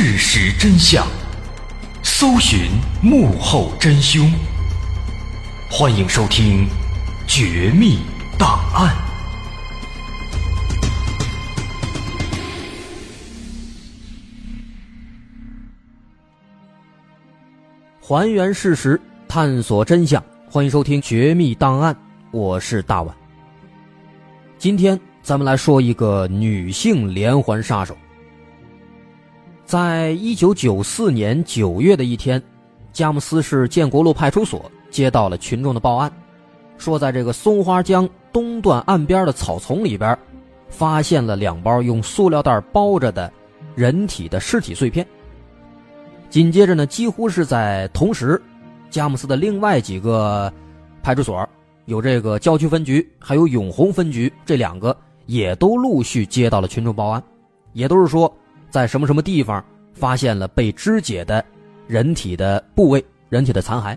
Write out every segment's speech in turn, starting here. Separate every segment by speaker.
Speaker 1: 事实真相，搜寻幕后真凶。欢迎收听《绝密档案》，
Speaker 2: 还原事实，探索真相。欢迎收听《绝密档案》，我是大碗。今天咱们来说一个女性连环杀手。在一九九四年九月的一天，佳木斯市建国路派出所接到了群众的报案，说在这个松花江东段岸边的草丛里边，发现了两包用塑料袋包着的人体的尸体碎片。紧接着呢，几乎是在同时，佳木斯的另外几个派出所，有这个郊区分局，还有永红分局，这两个也都陆续接到了群众报案，也都是说。在什么什么地方发现了被肢解的人体的部位、人体的残骸？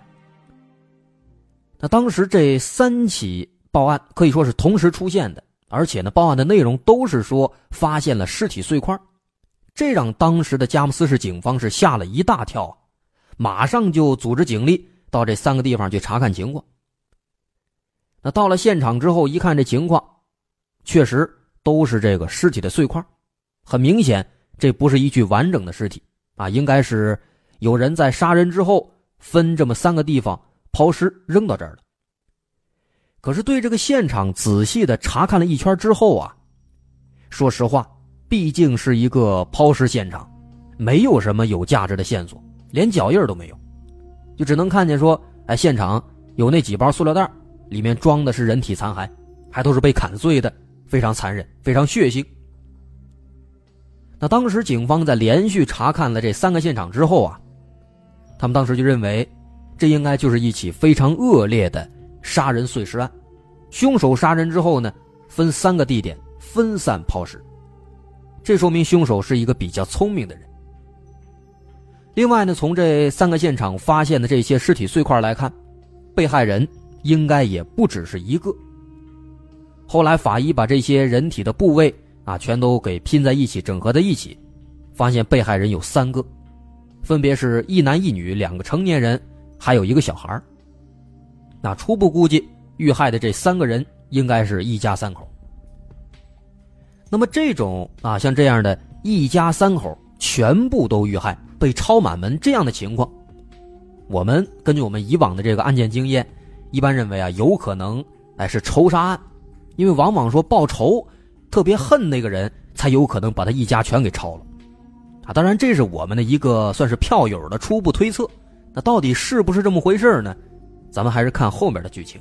Speaker 2: 那当时这三起报案可以说是同时出现的，而且呢，报案的内容都是说发现了尸体碎块，这让当时的佳木斯市警方是吓了一大跳，马上就组织警力到这三个地方去查看情况。那到了现场之后，一看这情况，确实都是这个尸体的碎块，很明显。这不是一具完整的尸体啊，应该是有人在杀人之后分这么三个地方抛尸扔到这儿了。可是对这个现场仔细的查看了一圈之后啊，说实话，毕竟是一个抛尸现场，没有什么有价值的线索，连脚印都没有，就只能看见说，哎，现场有那几包塑料袋，里面装的是人体残骸，还都是被砍碎的，非常残忍，非常血腥。那当时警方在连续查看了这三个现场之后啊，他们当时就认为，这应该就是一起非常恶劣的杀人碎尸案。凶手杀人之后呢，分三个地点分散抛尸，这说明凶手是一个比较聪明的人。另外呢，从这三个现场发现的这些尸体碎块来看，被害人应该也不只是一个。后来法医把这些人体的部位。啊，全都给拼在一起，整合在一起，发现被害人有三个，分别是一男一女两个成年人，还有一个小孩那初步估计，遇害的这三个人应该是一家三口。那么这种啊，像这样的一家三口全部都遇害，被抄满门这样的情况，我们根据我们以往的这个案件经验，一般认为啊，有可能哎是仇杀案，因为往往说报仇。特别恨那个人，才有可能把他一家全给抄了，啊！当然，这是我们的一个算是票友的初步推测。那到底是不是这么回事呢？咱们还是看后面的剧情。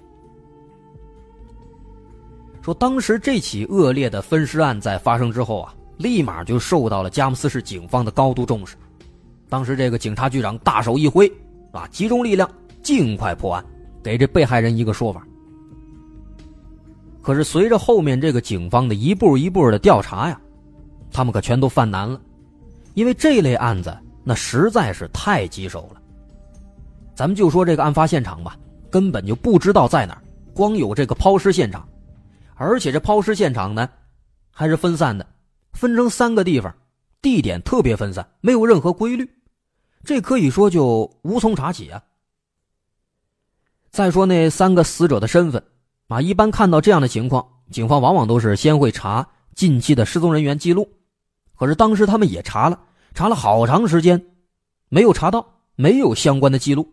Speaker 2: 说当时这起恶劣的分尸案在发生之后啊，立马就受到了佳木斯市警方的高度重视。当时这个警察局长大手一挥，啊，集中力量，尽快破案，给这被害人一个说法。可是随着后面这个警方的一步一步的调查呀，他们可全都犯难了，因为这类案子那实在是太棘手了。咱们就说这个案发现场吧，根本就不知道在哪儿，光有这个抛尸现场，而且这抛尸现场呢，还是分散的，分成三个地方，地点特别分散，没有任何规律，这可以说就无从查起啊。再说那三个死者的身份。啊，一般看到这样的情况，警方往往都是先会查近期的失踪人员记录。可是当时他们也查了，查了好长时间，没有查到，没有相关的记录。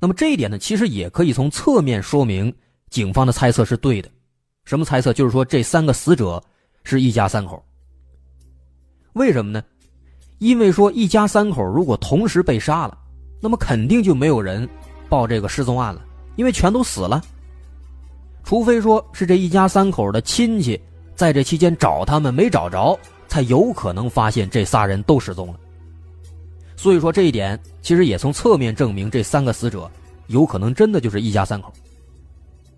Speaker 2: 那么这一点呢，其实也可以从侧面说明警方的猜测是对的。什么猜测？就是说这三个死者是一家三口。为什么呢？因为说一家三口如果同时被杀了，那么肯定就没有人报这个失踪案了，因为全都死了。除非说是这一家三口的亲戚在这期间找他们没找着，才有可能发现这仨人都失踪了。所以说这一点其实也从侧面证明这三个死者有可能真的就是一家三口。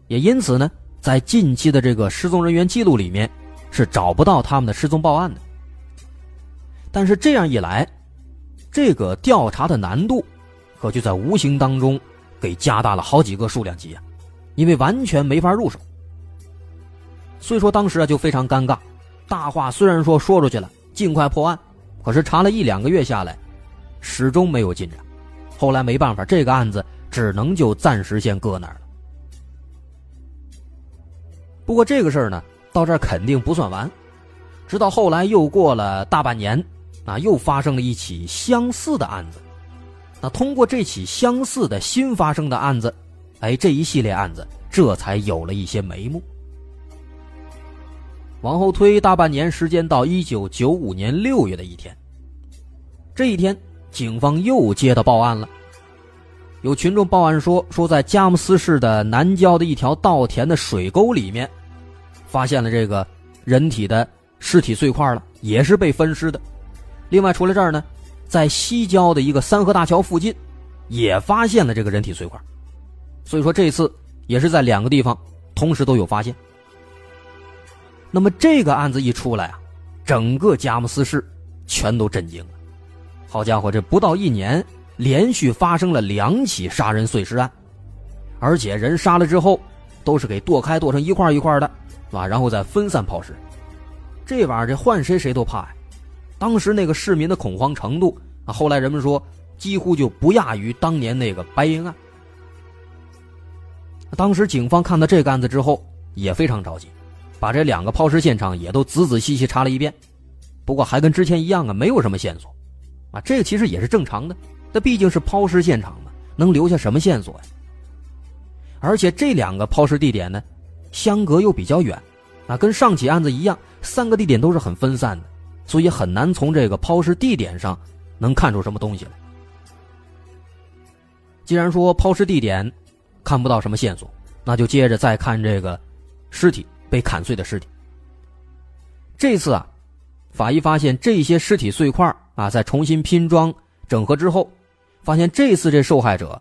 Speaker 2: 也因此呢，在近期的这个失踪人员记录里面是找不到他们的失踪报案的。但是这样一来，这个调查的难度可就在无形当中给加大了好几个数量级啊。因为完全没法入手，所以说当时啊就非常尴尬。大话虽然说说出去了，尽快破案，可是查了一两个月下来，始终没有进展。后来没办法，这个案子只能就暂时先搁那儿了。不过这个事儿呢，到这儿肯定不算完。直到后来又过了大半年，啊，又发生了一起相似的案子。那通过这起相似的新发生的案子，哎，这一系列案子这才有了一些眉目。往后推大半年时间，到一九九五年六月的一天，这一天，警方又接到报案了。有群众报案说，说在佳木斯市的南郊的一条稻田的水沟里面。发现了这个人体的尸体碎块了，也是被分尸的。另外，除了这儿呢，在西郊的一个三河大桥附近，也发现了这个人体碎块。所以说，这次也是在两个地方同时都有发现。那么这个案子一出来啊，整个佳木斯市全都震惊了。好家伙，这不到一年，连续发生了两起杀人碎尸案，而且人杀了之后，都是给剁开剁成一块一块的。是吧？然后再分散抛尸，这玩意儿这换谁谁都怕呀。当时那个市民的恐慌程度啊，后来人们说几乎就不亚于当年那个白银案。当时警方看到这个案子之后也非常着急，把这两个抛尸现场也都仔仔细细查了一遍。不过还跟之前一样啊，没有什么线索。啊，这个其实也是正常的，那毕竟是抛尸现场嘛，能留下什么线索呀？而且这两个抛尸地点呢？相隔又比较远，啊，跟上起案子一样，三个地点都是很分散的，所以很难从这个抛尸地点上能看出什么东西来。既然说抛尸地点看不到什么线索，那就接着再看这个尸体被砍碎的尸体。这次啊，法医发现这些尸体碎块啊，在重新拼装整合之后，发现这次这受害者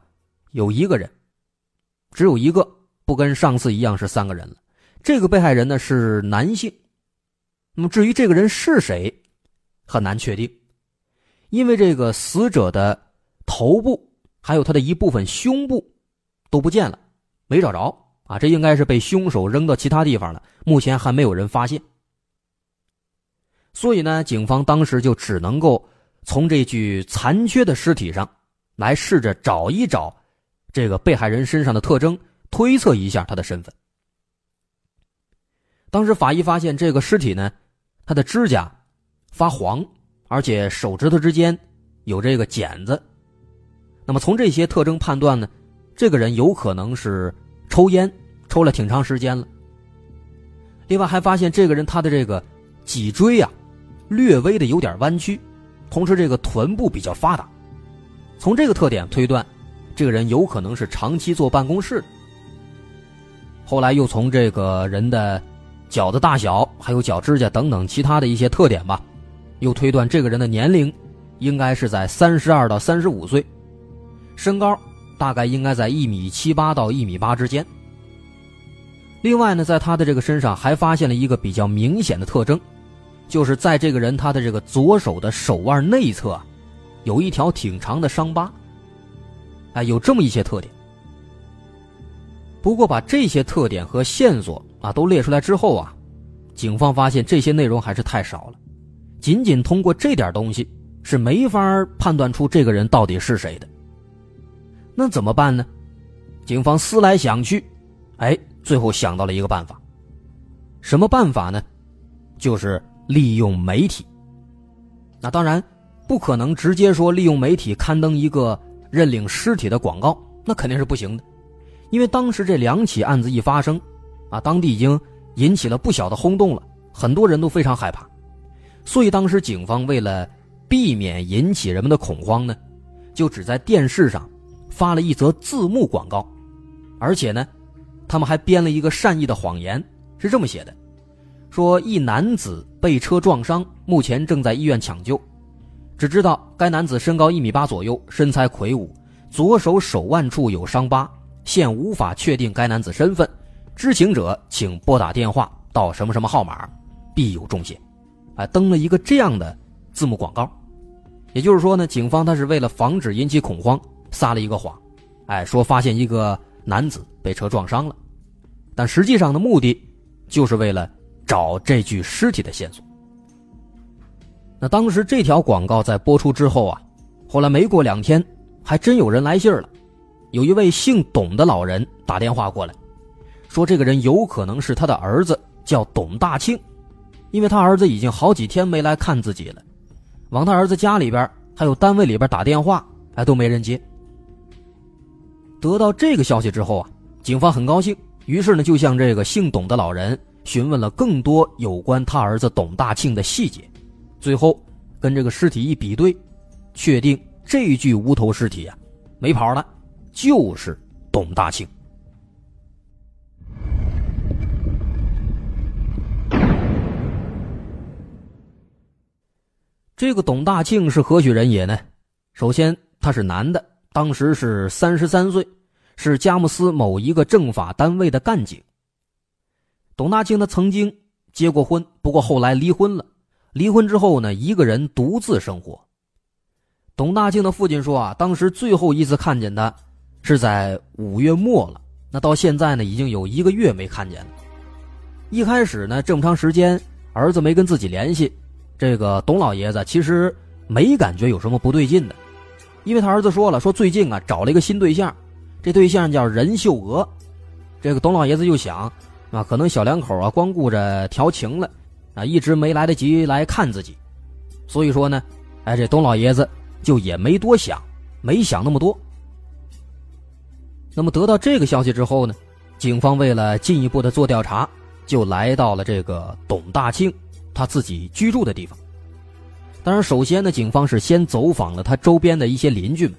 Speaker 2: 有一个人，只有一个。不跟上次一样是三个人了，这个被害人呢是男性，那么至于这个人是谁，很难确定，因为这个死者的头部还有他的一部分胸部都不见了，没找着啊，这应该是被凶手扔到其他地方了，目前还没有人发现，所以呢，警方当时就只能够从这具残缺的尸体上来试着找一找这个被害人身上的特征。推测一下他的身份。当时法医发现这个尸体呢，他的指甲发黄，而且手指头之间有这个茧子。那么从这些特征判断呢，这个人有可能是抽烟抽了挺长时间了。另外还发现这个人他的这个脊椎啊，略微的有点弯曲，同时这个臀部比较发达。从这个特点推断，这个人有可能是长期坐办公室的。后来又从这个人的脚的大小，还有脚指甲等等其他的一些特点吧，又推断这个人的年龄应该是在三十二到三十五岁，身高大概应该在一米七八到一米八之间。另外呢，在他的这个身上还发现了一个比较明显的特征，就是在这个人他的这个左手的手腕内侧，有一条挺长的伤疤。哎，有这么一些特点。不过，把这些特点和线索啊都列出来之后啊，警方发现这些内容还是太少了。仅仅通过这点东西是没法判断出这个人到底是谁的。那怎么办呢？警方思来想去，哎，最后想到了一个办法。什么办法呢？就是利用媒体。那当然不可能直接说利用媒体刊登一个认领尸体的广告，那肯定是不行的。因为当时这两起案子一发生，啊，当地已经引起了不小的轰动了，很多人都非常害怕，所以当时警方为了避免引起人们的恐慌呢，就只在电视上发了一则字幕广告，而且呢，他们还编了一个善意的谎言，是这么写的：说一男子被车撞伤，目前正在医院抢救，只知道该男子身高一米八左右，身材魁梧，左手手腕处有伤疤。现无法确定该男子身份，知情者请拨打电话到什么什么号码，必有重谢。啊，登了一个这样的字幕广告，也就是说呢，警方他是为了防止引起恐慌，撒了一个谎，哎，说发现一个男子被车撞伤了，但实际上的目的就是为了找这具尸体的线索。那当时这条广告在播出之后啊，后来没过两天，还真有人来信了，有一位姓董的老人打电话过来，说这个人有可能是他的儿子，叫董大庆，因为他儿子已经好几天没来看自己了，往他儿子家里边还有单位里边打电话，哎都没人接。得到这个消息之后啊，警方很高兴，于是呢就向这个姓董的老人询问了更多有关他儿子董大庆的细节。最后，跟这个尸体一比对，确定这具无头尸体啊，没跑了，就是董大庆。这个董大庆是何许人也呢？首先，他是男的，当时是三十三岁，是佳木斯某一个政法单位的干警。董大庆他曾经结过婚，不过后来离婚了。离婚之后呢，一个人独自生活。董大庆的父亲说啊，当时最后一次看见他，是在五月末了。那到现在呢，已经有一个月没看见了。一开始呢，这么长时间，儿子没跟自己联系，这个董老爷子其实没感觉有什么不对劲的，因为他儿子说了，说最近啊找了一个新对象，这对象叫任秀娥。这个董老爷子就想，啊，可能小两口啊光顾着调情了。啊，一直没来得及来看自己，所以说呢，哎，这董老爷子就也没多想，没想那么多。那么得到这个消息之后呢，警方为了进一步的做调查，就来到了这个董大庆他自己居住的地方。当然，首先呢，警方是先走访了他周边的一些邻居们。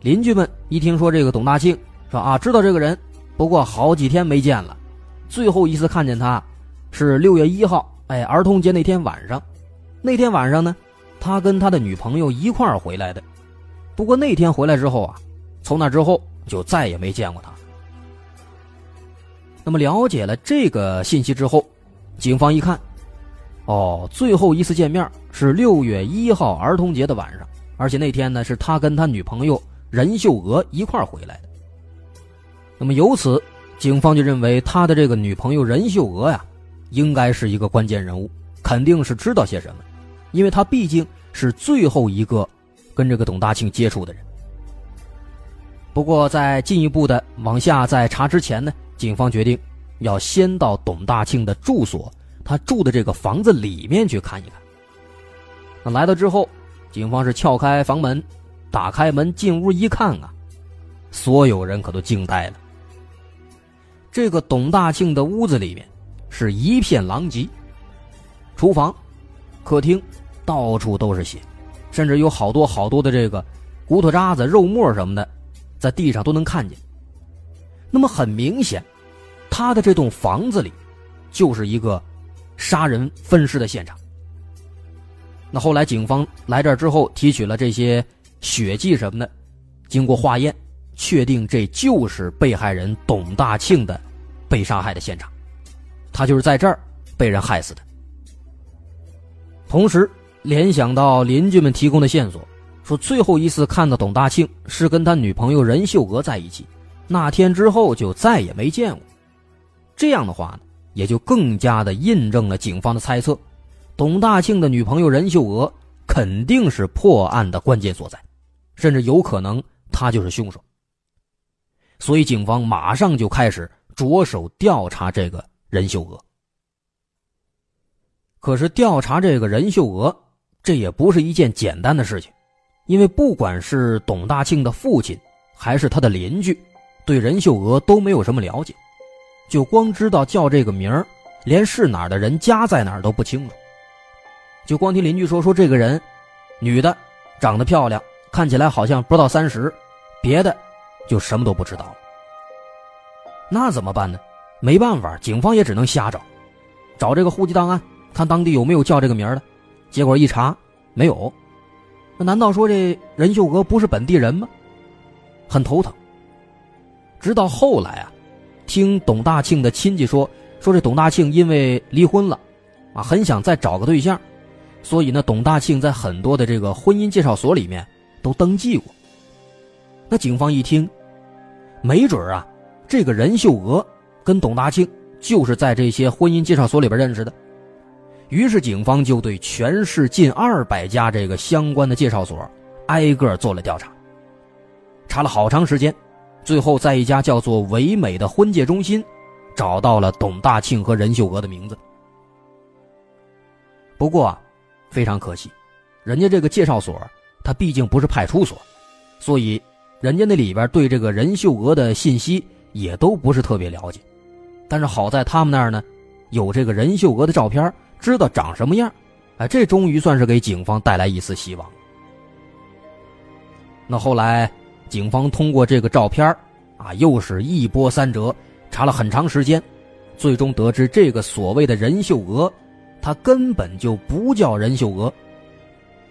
Speaker 2: 邻居们一听说这个董大庆说啊，知道这个人，不过好几天没见了，最后一次看见他是六月一号。哎，儿童节那天晚上，那天晚上呢，他跟他的女朋友一块儿回来的。不过那天回来之后啊，从那之后就再也没见过他。那么了解了这个信息之后，警方一看，哦，最后一次见面是六月一号儿童节的晚上，而且那天呢是他跟他女朋友任秀娥一块回来的。那么由此，警方就认为他的这个女朋友任秀娥呀。应该是一个关键人物，肯定是知道些什么，因为他毕竟是最后一个跟这个董大庆接触的人。不过，在进一步的往下再查之前呢，警方决定要先到董大庆的住所，他住的这个房子里面去看一看。那来到之后，警方是撬开房门，打开门进屋一看啊，所有人可都惊呆了。这个董大庆的屋子里面。是一片狼藉，厨房、客厅到处都是血，甚至有好多好多的这个骨头渣子、肉沫什么的，在地上都能看见。那么很明显，他的这栋房子里就是一个杀人分尸的现场。那后来警方来这儿之后，提取了这些血迹什么的，经过化验，确定这就是被害人董大庆的被杀害的现场。他就是在这儿被人害死的。同时，联想到邻居们提供的线索，说最后一次看到董大庆是跟他女朋友任秀娥在一起，那天之后就再也没见过。这样的话呢，也就更加的印证了警方的猜测：董大庆的女朋友任秀娥肯定是破案的关键所在，甚至有可能他就是凶手。所以，警方马上就开始着手调查这个。任秀娥，可是调查这个任秀娥，这也不是一件简单的事情，因为不管是董大庆的父亲，还是他的邻居，对任秀娥都没有什么了解，就光知道叫这个名儿，连是哪儿的人家在哪儿都不清楚。就光听邻居说，说这个人，女的，长得漂亮，看起来好像不到三十，别的就什么都不知道了。那怎么办呢？没办法，警方也只能瞎找，找这个户籍档案，看当地有没有叫这个名的。结果一查，没有。那难道说这任秀娥不是本地人吗？很头疼。直到后来啊，听董大庆的亲戚说，说这董大庆因为离婚了，啊，很想再找个对象，所以呢，董大庆在很多的这个婚姻介绍所里面都登记过。那警方一听，没准啊，这个任秀娥。跟董大庆就是在这些婚姻介绍所里边认识的，于是警方就对全市近二百家这个相关的介绍所挨个做了调查，查了好长时间，最后在一家叫做“唯美”的婚介中心，找到了董大庆和任秀娥的名字。不过，非常可惜，人家这个介绍所，它毕竟不是派出所，所以人家那里边对这个任秀娥的信息也都不是特别了解。但是好在他们那儿呢，有这个任秀娥的照片。知道长什么样，哎，这终于算是给警方带来一丝希望。那后来，警方通过这个照片啊，又是一波三折，查了很长时间，最终得知这个所谓的任秀娥，她根本就不叫任秀娥，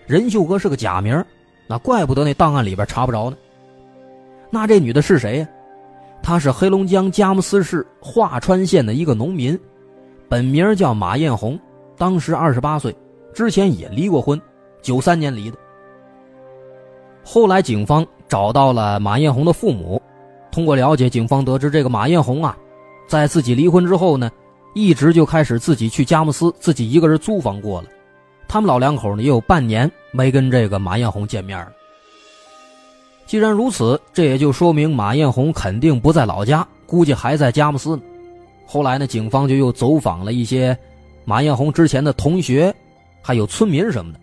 Speaker 2: 任秀娥是个假名，那怪不得那档案里边查不着呢。那这女的是谁呀？她是黑龙江佳木斯市桦川县的一个农民，本名叫马艳红。当时二十八岁，之前也离过婚，九三年离的。后来警方找到了马艳红的父母，通过了解，警方得知这个马艳红啊，在自己离婚之后呢，一直就开始自己去佳木斯自己一个人租房过了。他们老两口呢也有半年没跟这个马艳红见面了。既然如此，这也就说明马艳红肯定不在老家，估计还在佳木斯呢。后来呢，警方就又走访了一些。马艳红之前的同学，还有村民什么的，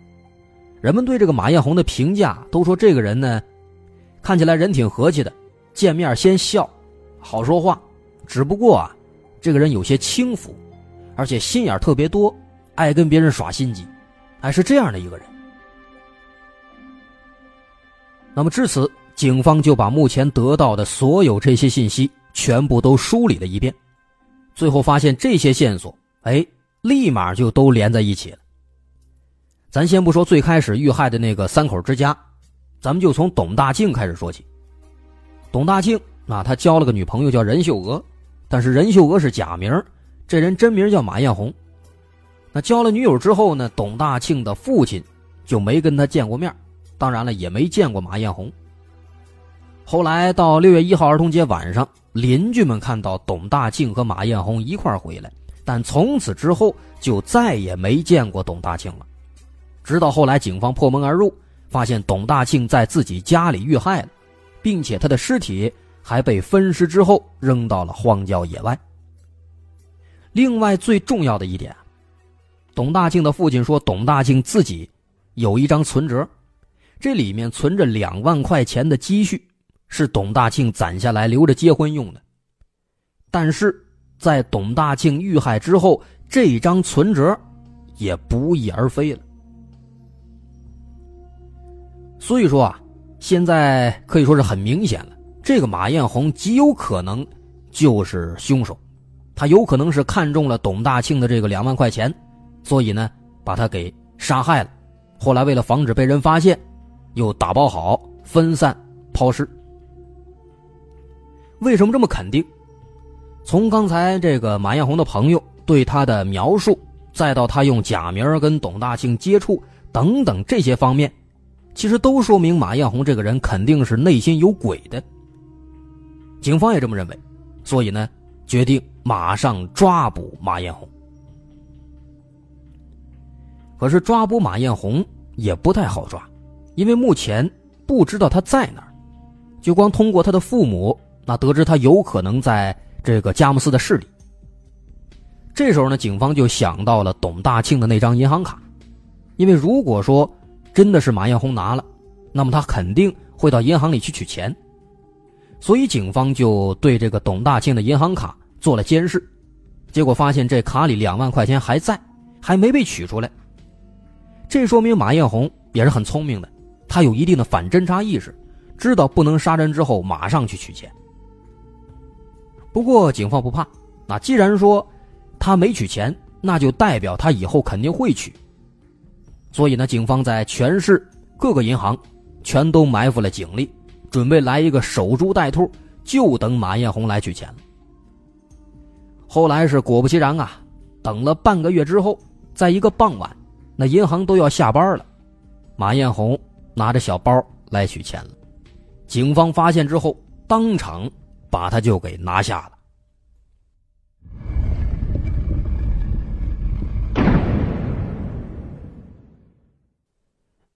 Speaker 2: 人们对这个马艳红的评价都说这个人呢，看起来人挺和气的，见面先笑，好说话。只不过啊，这个人有些轻浮，而且心眼特别多，爱跟别人耍心机，还是这样的一个人。那么至此，警方就把目前得到的所有这些信息全部都梳理了一遍，最后发现这些线索，哎。立马就都连在一起了。咱先不说最开始遇害的那个三口之家，咱们就从董大庆开始说起。董大庆啊，他交了个女朋友叫任秀娥，但是任秀娥是假名，这人真名叫马艳红。那交了女友之后呢，董大庆的父亲就没跟他见过面，当然了，也没见过马艳红。后来到六月一号儿童节晚上，邻居们看到董大庆和马艳红一块回来。但从此之后就再也没见过董大庆了，直到后来警方破门而入，发现董大庆在自己家里遇害了，并且他的尸体还被分尸之后扔到了荒郊野外。另外最重要的一点，董大庆的父亲说，董大庆自己有一张存折，这里面存着两万块钱的积蓄，是董大庆攒下来留着结婚用的，但是。在董大庆遇害之后，这张存折也不翼而飞了。所以说啊，现在可以说是很明显了，这个马艳红极有可能就是凶手，他有可能是看中了董大庆的这个两万块钱，所以呢把他给杀害了。后来为了防止被人发现，又打包好分散抛尸。为什么这么肯定？从刚才这个马艳红的朋友对他的描述，再到他用假名跟董大庆接触等等这些方面，其实都说明马艳红这个人肯定是内心有鬼的。警方也这么认为，所以呢，决定马上抓捕马艳红。可是抓捕马艳红也不太好抓，因为目前不知道他在哪儿，就光通过他的父母，那得知他有可能在。这个佳木斯的市里。这时候呢，警方就想到了董大庆的那张银行卡，因为如果说真的是马艳红拿了，那么他肯定会到银行里去取钱，所以警方就对这个董大庆的银行卡做了监视，结果发现这卡里两万块钱还在，还没被取出来。这说明马艳红也是很聪明的，他有一定的反侦查意识，知道不能杀人之后马上去取钱。不过警方不怕，那既然说他没取钱，那就代表他以后肯定会取。所以呢，警方在全市各个银行全都埋伏了警力，准备来一个守株待兔，就等马艳红来取钱了。后来是果不其然啊，等了半个月之后，在一个傍晚，那银行都要下班了，马艳红拿着小包来取钱了。警方发现之后，当场。把他就给拿下了。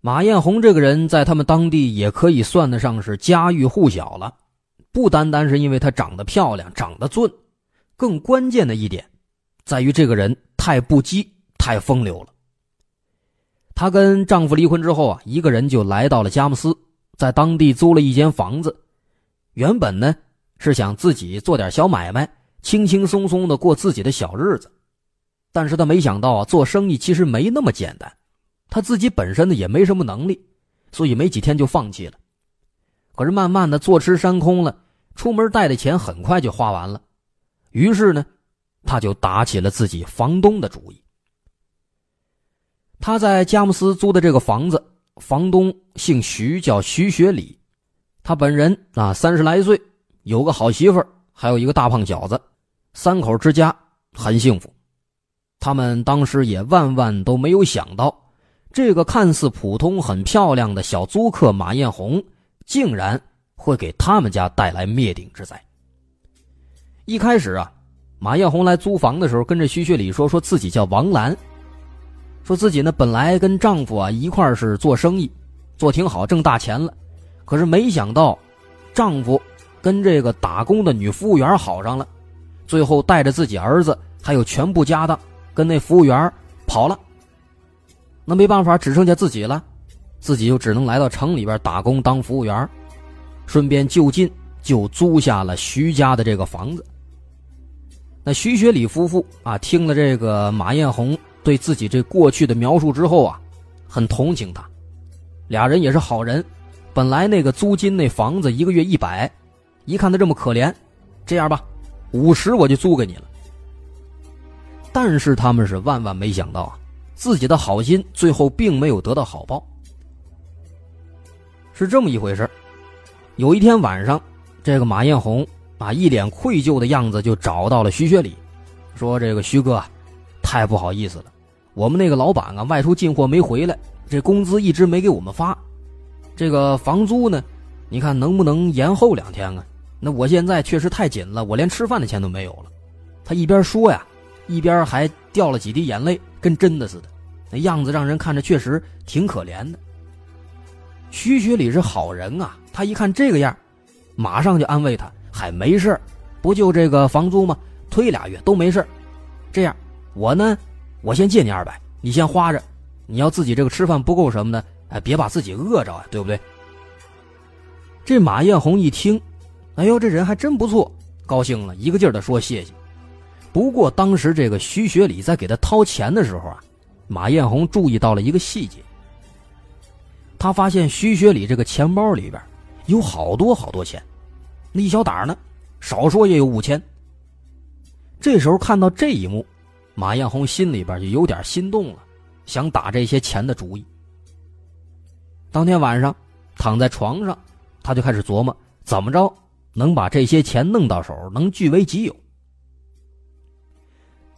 Speaker 2: 马艳红这个人在他们当地也可以算得上是家喻户晓了，不单单是因为她长得漂亮、长得俊，更关键的一点，在于这个人太不羁、太风流了。她跟丈夫离婚之后啊，一个人就来到了佳木斯，在当地租了一间房子，原本呢是想自己做点小买卖，轻轻松松的过自己的小日子，但是她没想到啊，做生意其实没那么简单。他自己本身呢也没什么能力，所以没几天就放弃了。可是慢慢的坐吃山空了，出门带的钱很快就花完了。于是呢，他就打起了自己房东的主意。他在佳木斯租的这个房子，房东姓徐，叫徐学礼。他本人啊三十来岁，有个好媳妇儿，还有一个大胖小子，三口之家很幸福。他们当时也万万都没有想到。这个看似普通、很漂亮的小租客马艳红，竟然会给他们家带来灭顶之灾。一开始啊，马艳红来租房的时候，跟着徐学礼说，说自己叫王兰，说自己呢本来跟丈夫啊一块是做生意，做挺好，挣大钱了，可是没想到，丈夫跟这个打工的女服务员好上了，最后带着自己儿子还有全部家当，跟那服务员跑了。那没办法，只剩下自己了，自己就只能来到城里边打工当服务员，顺便就近就租下了徐家的这个房子。那徐学礼夫妇啊，听了这个马艳红对自己这过去的描述之后啊，很同情他，俩人也是好人，本来那个租金那房子一个月一百，一看他这么可怜，这样吧，五十我就租给你了。但是他们是万万没想到啊。自己的好心最后并没有得到好报，是这么一回事有一天晚上，这个马艳红啊一脸愧疚的样子就找到了徐学礼，说：“这个徐哥，太不好意思了，我们那个老板啊外出进货没回来，这工资一直没给我们发，这个房租呢，你看能不能延后两天啊？那我现在确实太紧了，我连吃饭的钱都没有了。”他一边说呀。一边还掉了几滴眼泪，跟真的似的，那样子让人看着确实挺可怜的。徐学礼是好人啊，他一看这个样，马上就安慰他：“还没事不就这个房租吗？推俩月都没事这样，我呢，我先借你二百，你先花着。你要自己这个吃饭不够什么的，哎，别把自己饿着啊，对不对？”这马艳红一听，哎呦，这人还真不错，高兴了，一个劲儿的说谢谢。不过当时这个徐学礼在给他掏钱的时候啊，马艳红注意到了一个细节。他发现徐学礼这个钱包里边有好多好多钱，那一小沓呢，少说也有五千。这时候看到这一幕，马艳红心里边就有点心动了，想打这些钱的主意。当天晚上躺在床上，他就开始琢磨怎么着能把这些钱弄到手，能据为己有。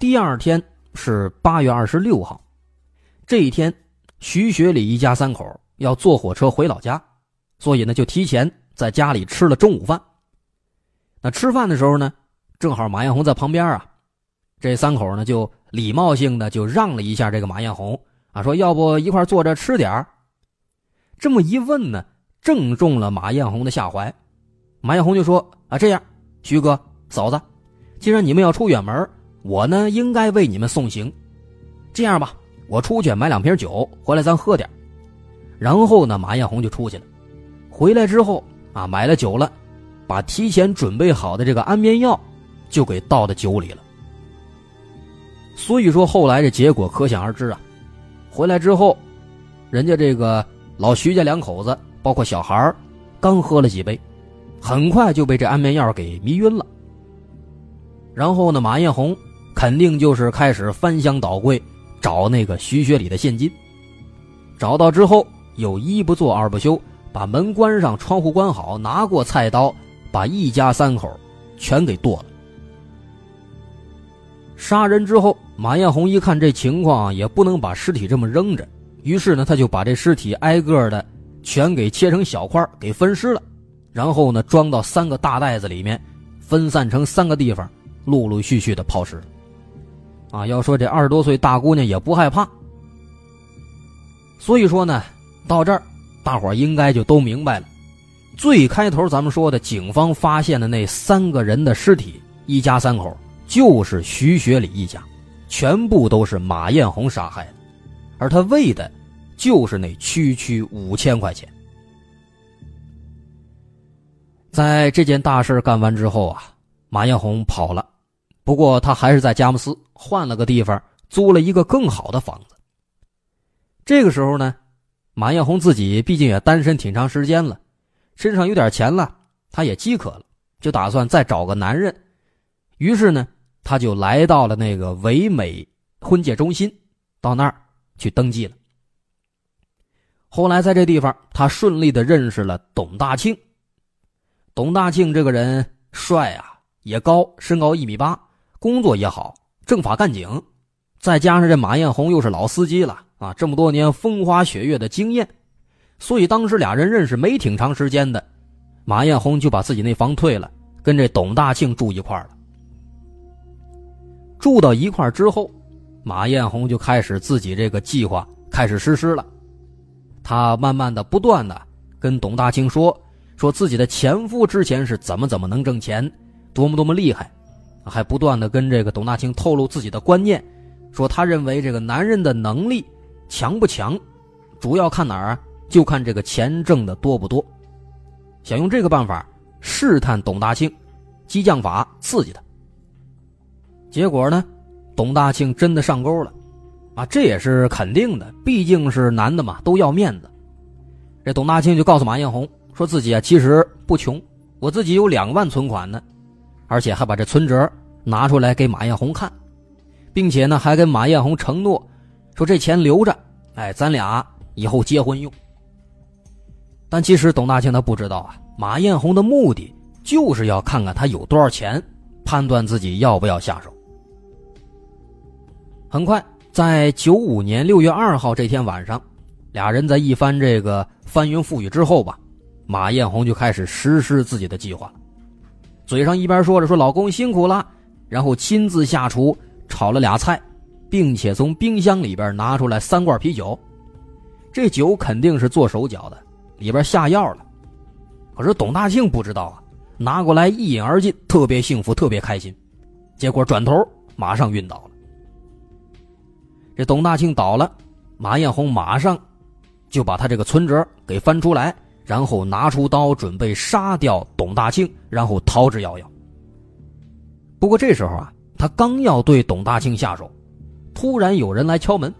Speaker 2: 第二天是八月二十六号，这一天，徐学礼一家三口要坐火车回老家，所以呢就提前在家里吃了中午饭。那吃饭的时候呢，正好马艳红在旁边啊，这三口呢就礼貌性的就让了一下这个马艳红啊，说要不一块坐着吃点这么一问呢，正中了马艳红的下怀。马艳红就说啊，这样，徐哥嫂子，既然你们要出远门。我呢，应该为你们送行。这样吧，我出去买两瓶酒回来，咱喝点。然后呢，马艳红就出去了。回来之后啊，买了酒了，把提前准备好的这个安眠药就给倒到酒里了。所以说，后来这结果可想而知啊。回来之后，人家这个老徐家两口子，包括小孩刚喝了几杯，很快就被这安眠药给迷晕了。然后呢，马艳红。肯定就是开始翻箱倒柜找那个徐学礼的现金，找到之后又一不做二不休，把门关上，窗户关好，拿过菜刀，把一家三口全给剁了。杀人之后，马艳红一看这情况，也不能把尸体这么扔着，于是呢，他就把这尸体挨个的全给切成小块，给分尸了，然后呢，装到三个大袋子里面，分散成三个地方，陆陆续续的抛尸。啊，要说这二十多岁大姑娘也不害怕，所以说呢，到这儿，大伙儿应该就都明白了。最开头咱们说的，警方发现的那三个人的尸体，一家三口，就是徐学礼一家，全部都是马艳红杀害的，而他为的，就是那区区五千块钱。在这件大事干完之后啊，马艳红跑了，不过他还是在佳木斯换了个地方，租了一个更好的房子。这个时候呢，马艳红自己毕竟也单身挺长时间了。身上有点钱了，他也饥渴了，就打算再找个男人。于是呢，他就来到了那个唯美婚介中心，到那儿去登记了。后来在这地方，他顺利的认识了董大庆。董大庆这个人帅啊，也高，身高一米八，工作也好，政法干警，再加上这马艳红又是老司机了啊，这么多年风花雪月的经验。所以当时俩人认识没挺长时间的，马艳红就把自己那房退了，跟这董大庆住一块了。住到一块之后，马艳红就开始自己这个计划开始实施了。他慢慢的、不断的跟董大庆说，说自己的前夫之前是怎么怎么能挣钱，多么多么厉害，还不断的跟这个董大庆透露自己的观念，说他认为这个男人的能力强不强，主要看哪儿啊？就看这个钱挣的多不多，想用这个办法试探董大庆，激将法刺激他。结果呢，董大庆真的上钩了，啊，这也是肯定的，毕竟是男的嘛，都要面子。这董大庆就告诉马艳红，说自己啊其实不穷，我自己有两万存款呢，而且还把这存折拿出来给马艳红看，并且呢还跟马艳红承诺，说这钱留着，哎，咱俩以后结婚用。但其实董大庆他不知道啊，马艳红的目的就是要看看他有多少钱，判断自己要不要下手。很快，在九五年六月二号这天晚上，俩人在一番这个翻云覆雨之后吧，马艳红就开始实施自己的计划，嘴上一边说着说老公辛苦了，然后亲自下厨炒了俩菜，并且从冰箱里边拿出来三罐啤酒，这酒肯定是做手脚的。里边下药了，可是董大庆不知道啊，拿过来一饮而尽，特别幸福，特别开心，结果转头马上晕倒了。这董大庆倒了，马艳红马上就把他这个存折给翻出来，然后拿出刀准备杀掉董大庆，然后逃之夭夭。不过这时候啊，他刚要对董大庆下手，突然有人来敲门，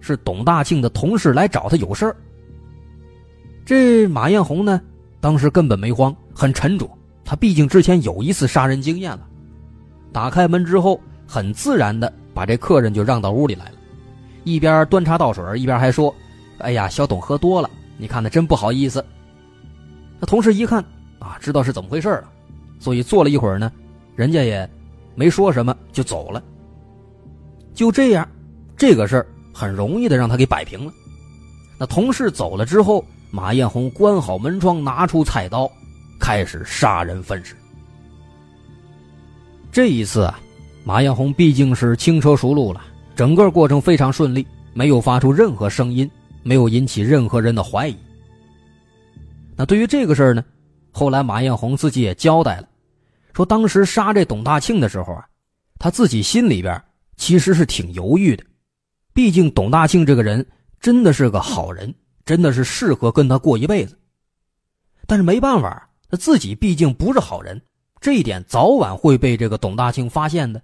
Speaker 2: 是董大庆的同事来找他有事儿。这马艳红呢，当时根本没慌，很沉着。他毕竟之前有一次杀人经验了。打开门之后，很自然的把这客人就让到屋里来了，一边端茶倒水，一边还说：“哎呀，小董喝多了，你看他真不好意思。”那同事一看啊，知道是怎么回事了，所以坐了一会儿呢，人家也没说什么就走了。就这样，这个事儿很容易的让他给摆平了。那同事走了之后。马艳红关好门窗，拿出菜刀，开始杀人分尸。这一次啊，马艳红毕竟是轻车熟路了，整个过程非常顺利，没有发出任何声音，没有引起任何人的怀疑。那对于这个事儿呢，后来马艳红自己也交代了，说当时杀这董大庆的时候啊，他自己心里边其实是挺犹豫的，毕竟董大庆这个人真的是个好人。真的是适合跟他过一辈子，但是没办法，他自己毕竟不是好人，这一点早晚会被这个董大庆发现的。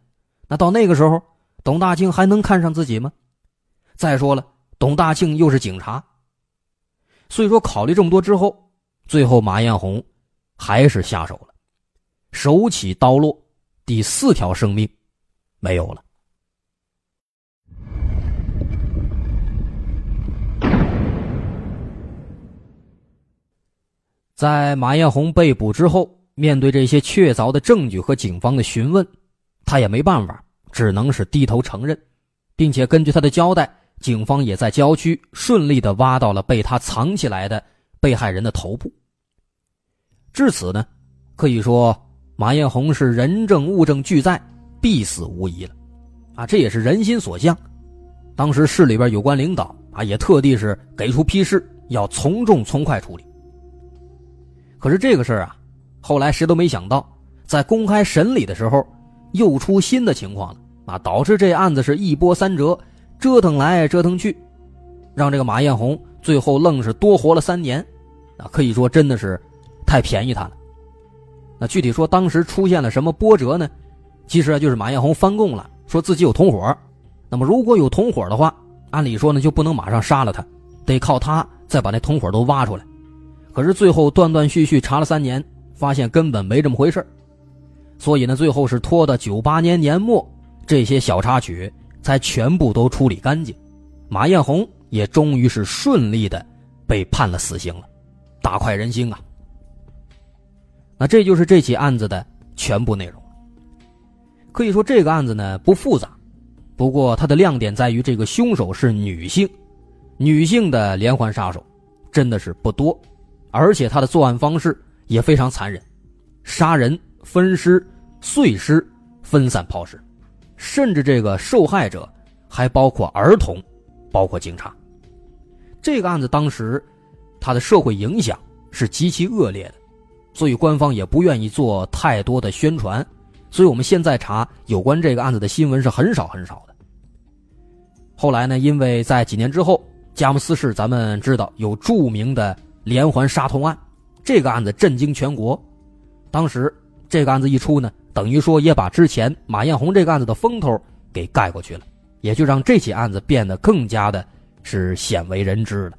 Speaker 2: 那到那个时候，董大庆还能看上自己吗？再说了，董大庆又是警察，所以说考虑这么多之后，最后马艳红还是下手了，手起刀落，第四条生命没有了。在马艳红被捕之后，面对这些确凿的证据和警方的询问，他也没办法，只能是低头承认，并且根据他的交代，警方也在郊区顺利的挖到了被他藏起来的被害人的头部。至此呢，可以说马艳红是人证物证俱在，必死无疑了，啊，这也是人心所向。当时市里边有关领导啊，也特地是给出批示，要从重从快处理。可是这个事儿啊，后来谁都没想到，在公开审理的时候，又出新的情况了啊，导致这案子是一波三折，折腾来折腾去，让这个马艳红最后愣是多活了三年，啊，可以说真的是太便宜他了。那具体说当时出现了什么波折呢？其实啊，就是马艳红翻供了，说自己有同伙。那么如果有同伙的话，按理说呢就不能马上杀了他，得靠他再把那同伙都挖出来。可是最后断断续续查了三年，发现根本没这么回事所以呢，最后是拖到九八年年末，这些小插曲才全部都处理干净，马艳红也终于是顺利的被判了死刑了，大快人心啊！那这就是这起案子的全部内容。可以说这个案子呢不复杂，不过它的亮点在于这个凶手是女性，女性的连环杀手真的是不多，而且他的作案方式也非常残忍，杀人、分尸、碎尸、分散抛尸，甚至这个受害者还包括儿童，包括警察。这个案子当时它的社会影响是极其恶劣的。所以官方也不愿意做太多的宣传，所以我们现在查有关这个案子的新闻是很少很少的。后来呢，因为在几年之后，佳木斯市咱们知道有著名的连环杀童案，这个案子震惊全国。当时这个案子一出呢，等于说也把之前马艳红这个案子的风头给盖过去了，也就让这起案子变得更加的是鲜为人知了。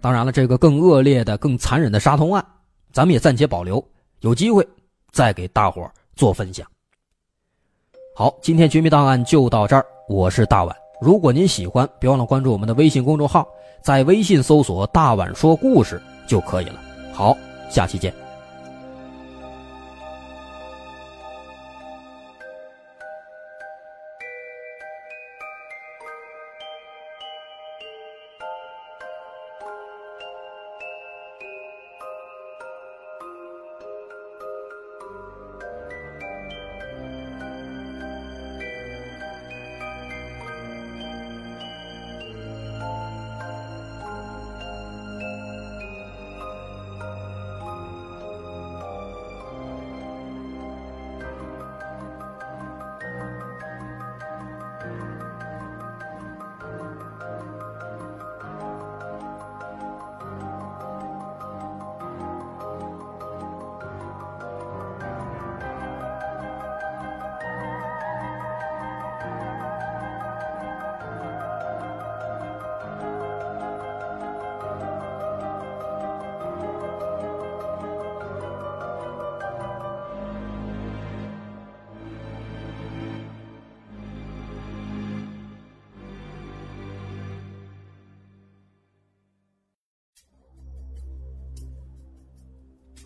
Speaker 2: 当然了，这个更恶劣的、更残忍的杀童案，咱们也暂且保留，有机会再给大伙做分享。好，今天绝密档案就到这儿，我是大碗。如果您喜欢，别忘了关注我们的微信公众号，在微信搜索“大碗说故事”就可以了。好，下期见。